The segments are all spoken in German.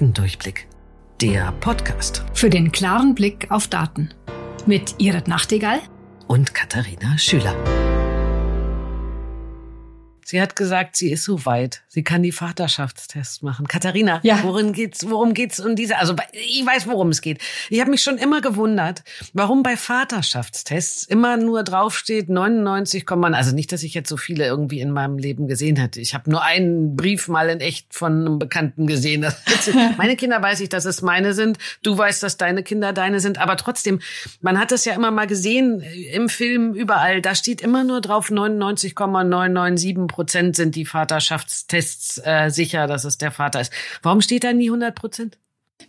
Datendurchblick. Der Podcast Für den klaren Blick auf Daten. Mit Irit Nachtigall und Katharina Schüler. Sie hat gesagt, sie ist so weit. Sie kann die Vaterschaftstests machen. Katharina, ja. worin geht's, worum geht's um diese, also ich weiß, worum es geht. Ich habe mich schon immer gewundert, warum bei Vaterschaftstests immer nur draufsteht 99, also nicht, dass ich jetzt so viele irgendwie in meinem Leben gesehen hätte. Ich habe nur einen Brief mal in echt von einem Bekannten gesehen. meine Kinder weiß ich, dass es meine sind. Du weißt, dass deine Kinder deine sind. Aber trotzdem, man hat es ja immer mal gesehen im Film überall. Da steht immer nur drauf 99,997 Prozent sind die Vaterschaftstests äh, sicher, dass es der Vater ist. Warum steht da nie 100 Prozent?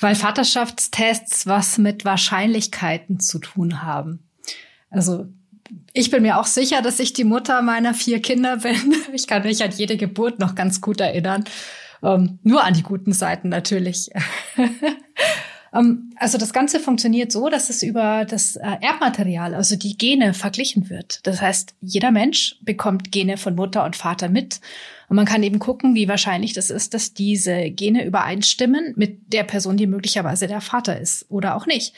Weil Vaterschaftstests was mit Wahrscheinlichkeiten zu tun haben. Also ich bin mir auch sicher, dass ich die Mutter meiner vier Kinder bin. Ich kann mich an jede Geburt noch ganz gut erinnern. Ähm, nur an die guten Seiten natürlich. Ähm, also das Ganze funktioniert so, dass es über das äh, Erbmaterial, also die Gene, verglichen wird. Das heißt, jeder Mensch bekommt Gene von Mutter und Vater mit. Und man kann eben gucken, wie wahrscheinlich das ist, dass diese Gene übereinstimmen mit der Person, die möglicherweise der Vater ist oder auch nicht.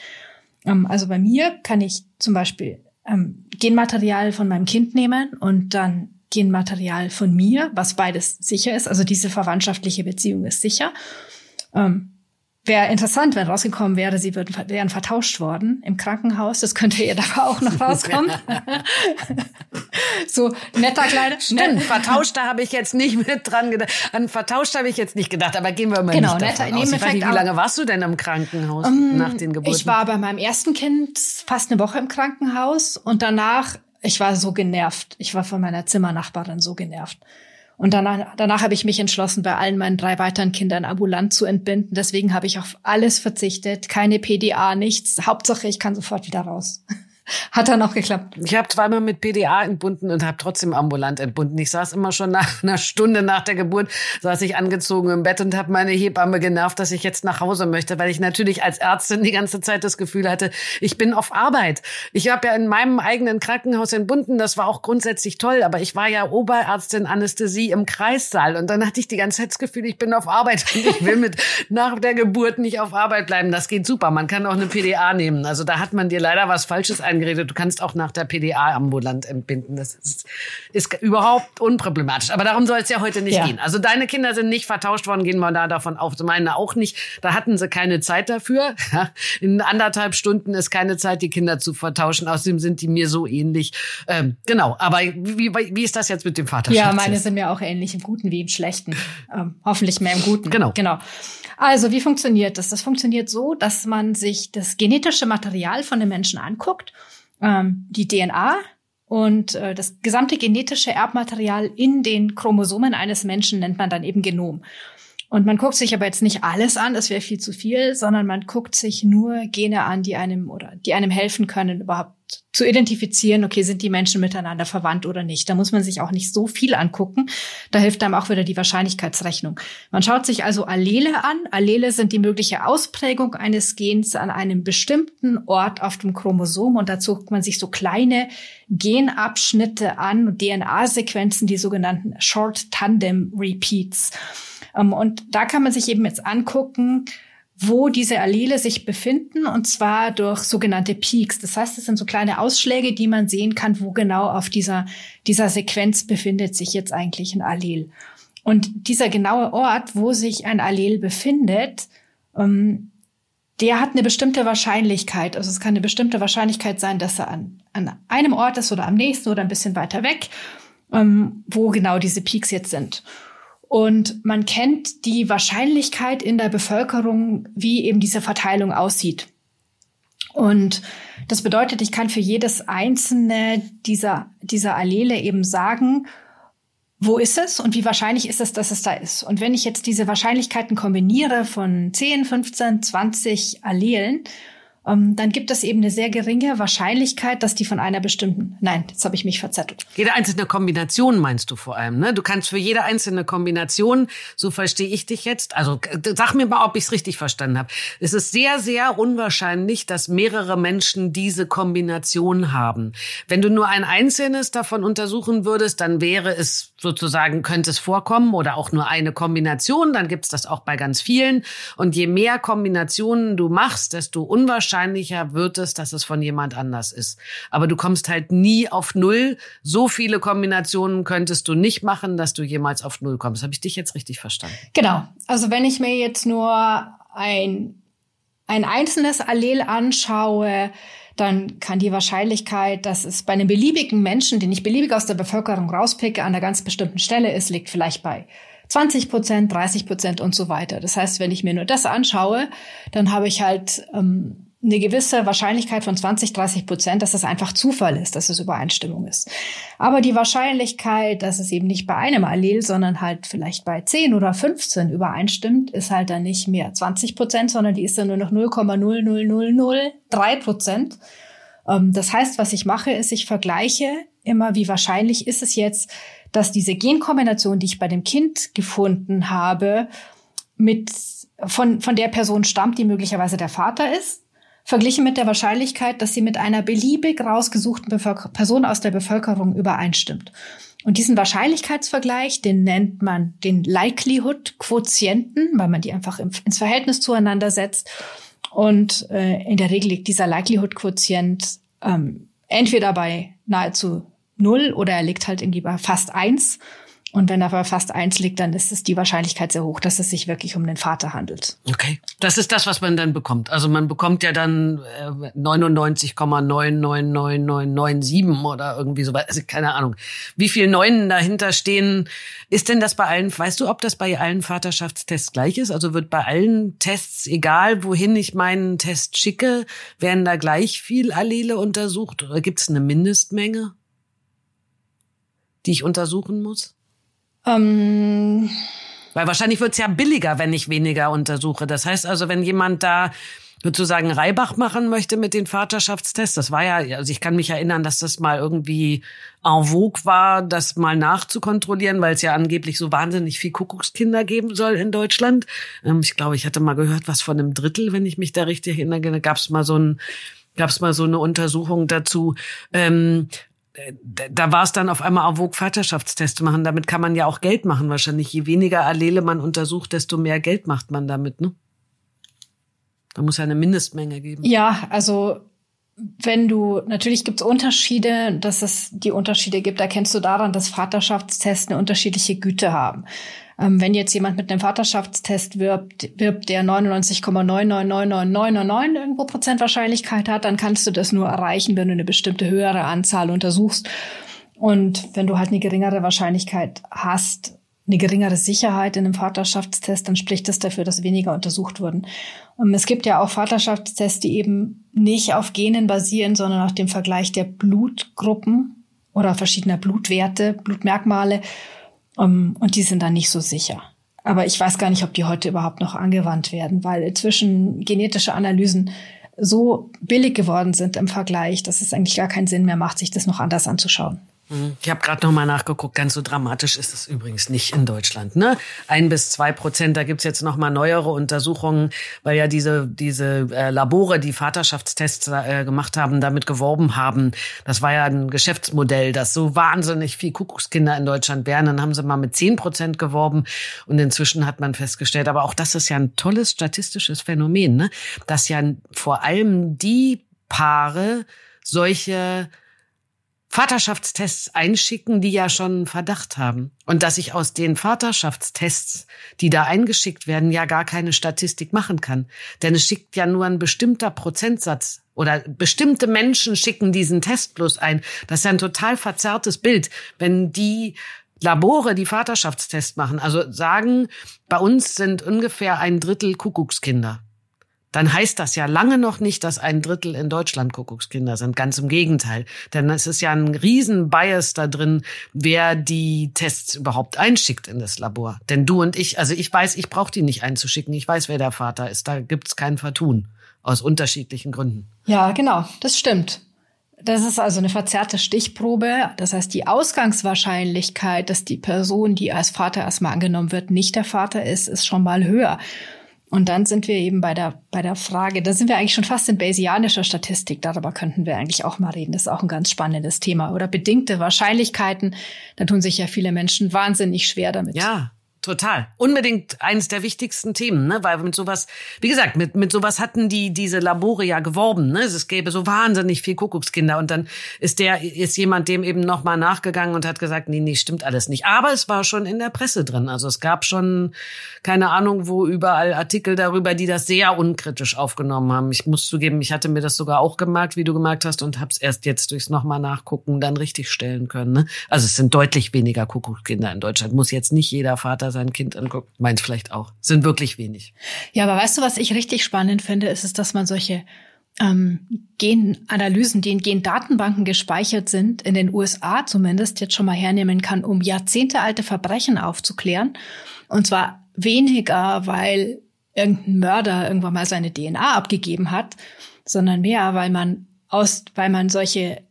Ähm, also bei mir kann ich zum Beispiel ähm, Genmaterial von meinem Kind nehmen und dann Genmaterial von mir, was beides sicher ist. Also diese verwandtschaftliche Beziehung ist sicher. Wäre interessant, wenn rausgekommen wäre, sie würden, wären vertauscht worden im Krankenhaus. Das könnte ihr aber auch noch rauskommen. so netter kleiner. Stimmt, ne vertauscht, da habe ich jetzt nicht mit dran gedacht. An vertauscht habe ich jetzt nicht gedacht, aber gehen wir mal genau, nicht netter, davon aus. Ich weiß nicht, wie lange warst du denn im Krankenhaus um, nach den Geburten? Ich war bei meinem ersten Kind fast eine Woche im Krankenhaus und danach, ich war so genervt. Ich war von meiner Zimmernachbarin so genervt. Und danach, danach habe ich mich entschlossen, bei allen meinen drei weiteren Kindern ambulant zu entbinden. Deswegen habe ich auf alles verzichtet, keine PDA, nichts. Hauptsache, ich kann sofort wieder raus. Hat dann auch geklappt. Ich habe zweimal mit PDA entbunden und habe trotzdem ambulant entbunden. Ich saß immer schon nach einer Stunde nach der Geburt, saß ich angezogen im Bett und habe meine Hebamme genervt, dass ich jetzt nach Hause möchte, weil ich natürlich als Ärztin die ganze Zeit das Gefühl hatte, ich bin auf Arbeit. Ich habe ja in meinem eigenen Krankenhaus entbunden, das war auch grundsätzlich toll, aber ich war ja Oberärztin Anästhesie im Kreissaal und dann hatte ich die ganze Zeit das Gefühl, ich bin auf Arbeit ich will mit nach der Geburt nicht auf Arbeit bleiben. Das geht super. Man kann auch eine PDA nehmen. Also da hat man dir leider was Falsches eingeredet geredet. Du kannst auch nach der PDA ambulant entbinden. Das ist, ist überhaupt unproblematisch. Aber darum soll es ja heute nicht ja. gehen. Also deine Kinder sind nicht vertauscht worden, gehen wir da davon auf. Meine auch nicht. Da hatten sie keine Zeit dafür. In anderthalb Stunden ist keine Zeit, die Kinder zu vertauschen. Außerdem sind die mir so ähnlich. Ähm, genau. Aber wie, wie ist das jetzt mit dem Vater? Ja, meine sind mir auch ähnlich im Guten wie im Schlechten. Ähm, hoffentlich mehr im Guten. Genau. Genau. Also, wie funktioniert das? Das funktioniert so, dass man sich das genetische Material von den Menschen anguckt ähm, die DNA und äh, das gesamte genetische Erbmaterial in den Chromosomen eines Menschen nennt man dann eben Genom. Und man guckt sich aber jetzt nicht alles an, das wäre viel zu viel, sondern man guckt sich nur Gene an, die einem oder die einem helfen können, überhaupt zu identifizieren, okay, sind die Menschen miteinander verwandt oder nicht. Da muss man sich auch nicht so viel angucken. Da hilft einem auch wieder die Wahrscheinlichkeitsrechnung. Man schaut sich also Allele an. Allele sind die mögliche Ausprägung eines Gens an einem bestimmten Ort auf dem Chromosom und dazu guckt man sich so kleine Genabschnitte an, DNA-Sequenzen, die sogenannten Short Tandem Repeats. Ähm, und da kann man sich eben jetzt angucken, wo diese Allele sich befinden, und zwar durch sogenannte Peaks. Das heißt, es sind so kleine Ausschläge, die man sehen kann, wo genau auf dieser, dieser Sequenz befindet sich jetzt eigentlich ein Allel. Und dieser genaue Ort, wo sich ein Allel befindet, ähm, der hat eine bestimmte Wahrscheinlichkeit. Also es kann eine bestimmte Wahrscheinlichkeit sein, dass er an, an einem Ort ist oder am nächsten oder ein bisschen weiter weg, ähm, wo genau diese Peaks jetzt sind. Und man kennt die Wahrscheinlichkeit in der Bevölkerung, wie eben diese Verteilung aussieht. Und das bedeutet, ich kann für jedes einzelne dieser, dieser Allele eben sagen, wo ist es und wie wahrscheinlich ist es, dass es da ist. Und wenn ich jetzt diese Wahrscheinlichkeiten kombiniere von 10, 15, 20 Allelen, dann gibt es eben eine sehr geringe Wahrscheinlichkeit, dass die von einer bestimmten, nein, jetzt habe ich mich verzettelt. Jede einzelne Kombination meinst du vor allem, ne? Du kannst für jede einzelne Kombination, so verstehe ich dich jetzt, also sag mir mal, ob ich es richtig verstanden habe. Es ist sehr, sehr unwahrscheinlich, dass mehrere Menschen diese Kombination haben. Wenn du nur ein einzelnes davon untersuchen würdest, dann wäre es sozusagen, könnte es vorkommen oder auch nur eine Kombination, dann gibt es das auch bei ganz vielen. Und je mehr Kombinationen du machst, desto unwahrscheinlicher wahrscheinlicher wird es, dass es von jemand anders ist. Aber du kommst halt nie auf Null. So viele Kombinationen könntest du nicht machen, dass du jemals auf Null kommst. Habe ich dich jetzt richtig verstanden? Genau. Also wenn ich mir jetzt nur ein, ein einzelnes Allel anschaue, dann kann die Wahrscheinlichkeit, dass es bei einem beliebigen Menschen, den ich beliebig aus der Bevölkerung rauspicke, an einer ganz bestimmten Stelle ist, liegt vielleicht bei 20 Prozent, 30 Prozent und so weiter. Das heißt, wenn ich mir nur das anschaue, dann habe ich halt ähm, eine gewisse Wahrscheinlichkeit von 20, 30 Prozent, dass es einfach Zufall ist, dass es Übereinstimmung ist. Aber die Wahrscheinlichkeit, dass es eben nicht bei einem Allel, sondern halt vielleicht bei 10 oder 15 übereinstimmt, ist halt dann nicht mehr 20 Prozent, sondern die ist dann nur noch 0,00003 Prozent. Ähm, das heißt, was ich mache, ist, ich vergleiche immer, wie wahrscheinlich ist es jetzt, dass diese Genkombination, die ich bei dem Kind gefunden habe, mit von, von der Person stammt, die möglicherweise der Vater ist verglichen mit der Wahrscheinlichkeit, dass sie mit einer beliebig rausgesuchten Bevölker Person aus der Bevölkerung übereinstimmt. Und diesen Wahrscheinlichkeitsvergleich, den nennt man den Likelihood-Quotienten, weil man die einfach ins Verhältnis zueinander setzt. Und äh, in der Regel liegt dieser Likelihood-Quotient ähm, entweder bei nahezu null oder er liegt halt irgendwie bei fast eins. Und wenn er bei fast eins liegt, dann ist es die Wahrscheinlichkeit sehr hoch, dass es sich wirklich um den Vater handelt. Okay. Das ist das, was man dann bekommt. Also man bekommt ja dann äh, 99,999997 oder irgendwie so. Also keine Ahnung, wie viele Neunen dahinter stehen. Ist denn das bei allen, weißt du, ob das bei allen Vaterschaftstests gleich ist? Also wird bei allen Tests, egal wohin ich meinen Test schicke, werden da gleich viel Allele untersucht? Oder gibt es eine Mindestmenge, die ich untersuchen muss? Ähm, Weil wahrscheinlich wird's ja billiger, wenn ich weniger untersuche. Das heißt also, wenn jemand da sozusagen Reibach machen möchte mit den Vaterschaftstests, das war ja, also ich kann mich erinnern, dass das mal irgendwie en vogue war, das mal nachzukontrollieren, weil es ja angeblich so wahnsinnig viel Kuckuckskinder geben soll in Deutschland. Ähm, ich glaube, ich hatte mal gehört, was von einem Drittel, wenn ich mich da richtig erinnere, gab es mal so ein gab es mal so eine Untersuchung dazu. Ähm, da war es dann auf einmal auch Vaterschaftsteste machen. Damit kann man ja auch Geld machen wahrscheinlich. Je weniger Allele man untersucht, desto mehr Geld macht man damit, ne? Da muss ja eine Mindestmenge geben. Ja, also wenn du, natürlich gibt es Unterschiede, dass es die Unterschiede gibt, erkennst du daran, dass Vaterschaftstests eine unterschiedliche Güte haben. Ähm, wenn jetzt jemand mit einem Vaterschaftstest wirbt, wirbt der 99,99999 irgendwo Prozent Wahrscheinlichkeit hat, dann kannst du das nur erreichen, wenn du eine bestimmte höhere Anzahl untersuchst. Und wenn du halt eine geringere Wahrscheinlichkeit hast, eine geringere Sicherheit in einem Vaterschaftstest, dann spricht das dafür, dass weniger untersucht wurden. Ähm, es gibt ja auch Vaterschaftstests, die eben nicht auf Genen basieren, sondern auf dem Vergleich der Blutgruppen oder verschiedener Blutwerte, Blutmerkmale. Um, und die sind dann nicht so sicher. Aber ich weiß gar nicht, ob die heute überhaupt noch angewandt werden, weil inzwischen genetische Analysen so billig geworden sind im Vergleich, dass es eigentlich gar keinen Sinn mehr macht, sich das noch anders anzuschauen. Ich habe gerade noch mal nachgeguckt. Ganz so dramatisch ist es übrigens nicht in Deutschland. Ne? Ein bis zwei Prozent. Da gibt's jetzt noch mal neuere Untersuchungen, weil ja diese diese äh, Labore, die Vaterschaftstests äh, gemacht haben, damit geworben haben. Das war ja ein Geschäftsmodell, dass so wahnsinnig viel Kuckuckskinder in Deutschland wären. Dann haben sie mal mit zehn Prozent geworben und inzwischen hat man festgestellt. Aber auch das ist ja ein tolles statistisches Phänomen, ne? dass ja vor allem die Paare solche Vaterschaftstests einschicken, die ja schon einen Verdacht haben. Und dass ich aus den Vaterschaftstests, die da eingeschickt werden, ja gar keine Statistik machen kann. Denn es schickt ja nur ein bestimmter Prozentsatz oder bestimmte Menschen schicken diesen Test bloß ein. Das ist ja ein total verzerrtes Bild. Wenn die Labore, die Vaterschaftstests machen, also sagen, bei uns sind ungefähr ein Drittel Kuckuckskinder dann heißt das ja lange noch nicht, dass ein Drittel in Deutschland Kuckuckskinder sind. Ganz im Gegenteil. Denn es ist ja ein riesen Bias da drin, wer die Tests überhaupt einschickt in das Labor. Denn du und ich, also ich weiß, ich brauche die nicht einzuschicken. Ich weiß, wer der Vater ist. Da gibt's kein Vertun. aus unterschiedlichen Gründen. Ja, genau, das stimmt. Das ist also eine verzerrte Stichprobe. Das heißt, die Ausgangswahrscheinlichkeit, dass die Person, die als Vater erstmal angenommen wird, nicht der Vater ist, ist schon mal höher. Und dann sind wir eben bei der, bei der Frage, da sind wir eigentlich schon fast in Bayesianischer Statistik, darüber könnten wir eigentlich auch mal reden. Das ist auch ein ganz spannendes Thema. Oder bedingte Wahrscheinlichkeiten, da tun sich ja viele Menschen wahnsinnig schwer damit. Ja. Total. Unbedingt eines der wichtigsten Themen, ne? Weil mit sowas, wie gesagt, mit, mit sowas hatten die diese Labore ja geworben, ne? Es gäbe so wahnsinnig viel Kuckuckskinder und dann ist der, ist jemand dem eben nochmal nachgegangen und hat gesagt, nee, nee, stimmt alles nicht. Aber es war schon in der Presse drin. Also es gab schon, keine Ahnung, wo überall Artikel darüber, die das sehr unkritisch aufgenommen haben. Ich muss zugeben, ich hatte mir das sogar auch gemerkt, wie du gemerkt hast und hab's erst jetzt durchs nochmal nachgucken dann richtig stellen können, ne? Also es sind deutlich weniger Kuckuckskinder in Deutschland. Muss jetzt nicht jeder Vater sein Kind anguckt, meint vielleicht auch. Sind wirklich wenig. Ja, aber weißt du, was ich richtig spannend finde, ist es, dass man solche ähm, Genanalysen, die in Gendatenbanken gespeichert sind, in den USA zumindest jetzt schon mal hernehmen kann, um jahrzehntealte Verbrechen aufzuklären. Und zwar weniger, weil irgendein Mörder irgendwann mal seine DNA abgegeben hat, sondern mehr, weil man aus, weil man solche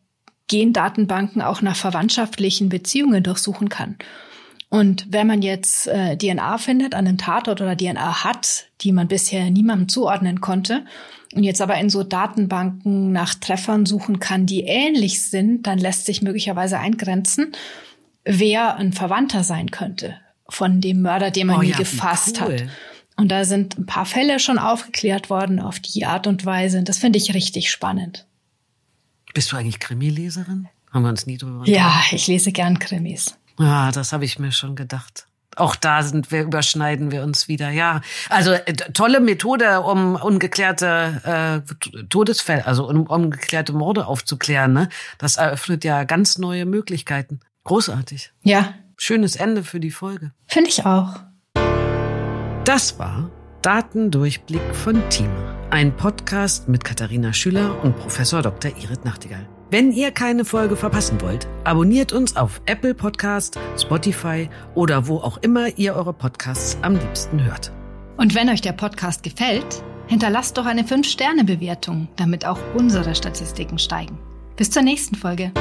Gendatenbanken auch nach verwandtschaftlichen Beziehungen durchsuchen kann. Und wenn man jetzt äh, DNA findet an einem Tatort oder DNA hat, die man bisher niemandem zuordnen konnte, und jetzt aber in so Datenbanken nach Treffern suchen kann, die ähnlich sind, dann lässt sich möglicherweise eingrenzen, wer ein Verwandter sein könnte von dem Mörder, den man oh, nie ja, gefasst cool. hat. Und da sind ein paar Fälle schon aufgeklärt worden auf die Art und Weise. Das finde ich richtig spannend. Bist du eigentlich Krimileserin? Haben wir uns nie drüber Ja, ich lese gern Krimis. Ja, das habe ich mir schon gedacht. Auch da sind wir, überschneiden wir uns wieder. Ja, also äh, tolle Methode, um ungeklärte äh, Todesfälle, also um ungeklärte Morde aufzuklären. Ne? Das eröffnet ja ganz neue Möglichkeiten. Großartig. Ja. Schönes Ende für die Folge. Finde ich auch. Das war Datendurchblick von Thieme, ein Podcast mit Katharina Schüler und Professor Dr. Irit Nachtigall. Wenn ihr keine Folge verpassen wollt, abonniert uns auf Apple Podcast, Spotify oder wo auch immer ihr eure Podcasts am liebsten hört. Und wenn euch der Podcast gefällt, hinterlasst doch eine 5-Sterne-Bewertung, damit auch unsere Statistiken steigen. Bis zur nächsten Folge.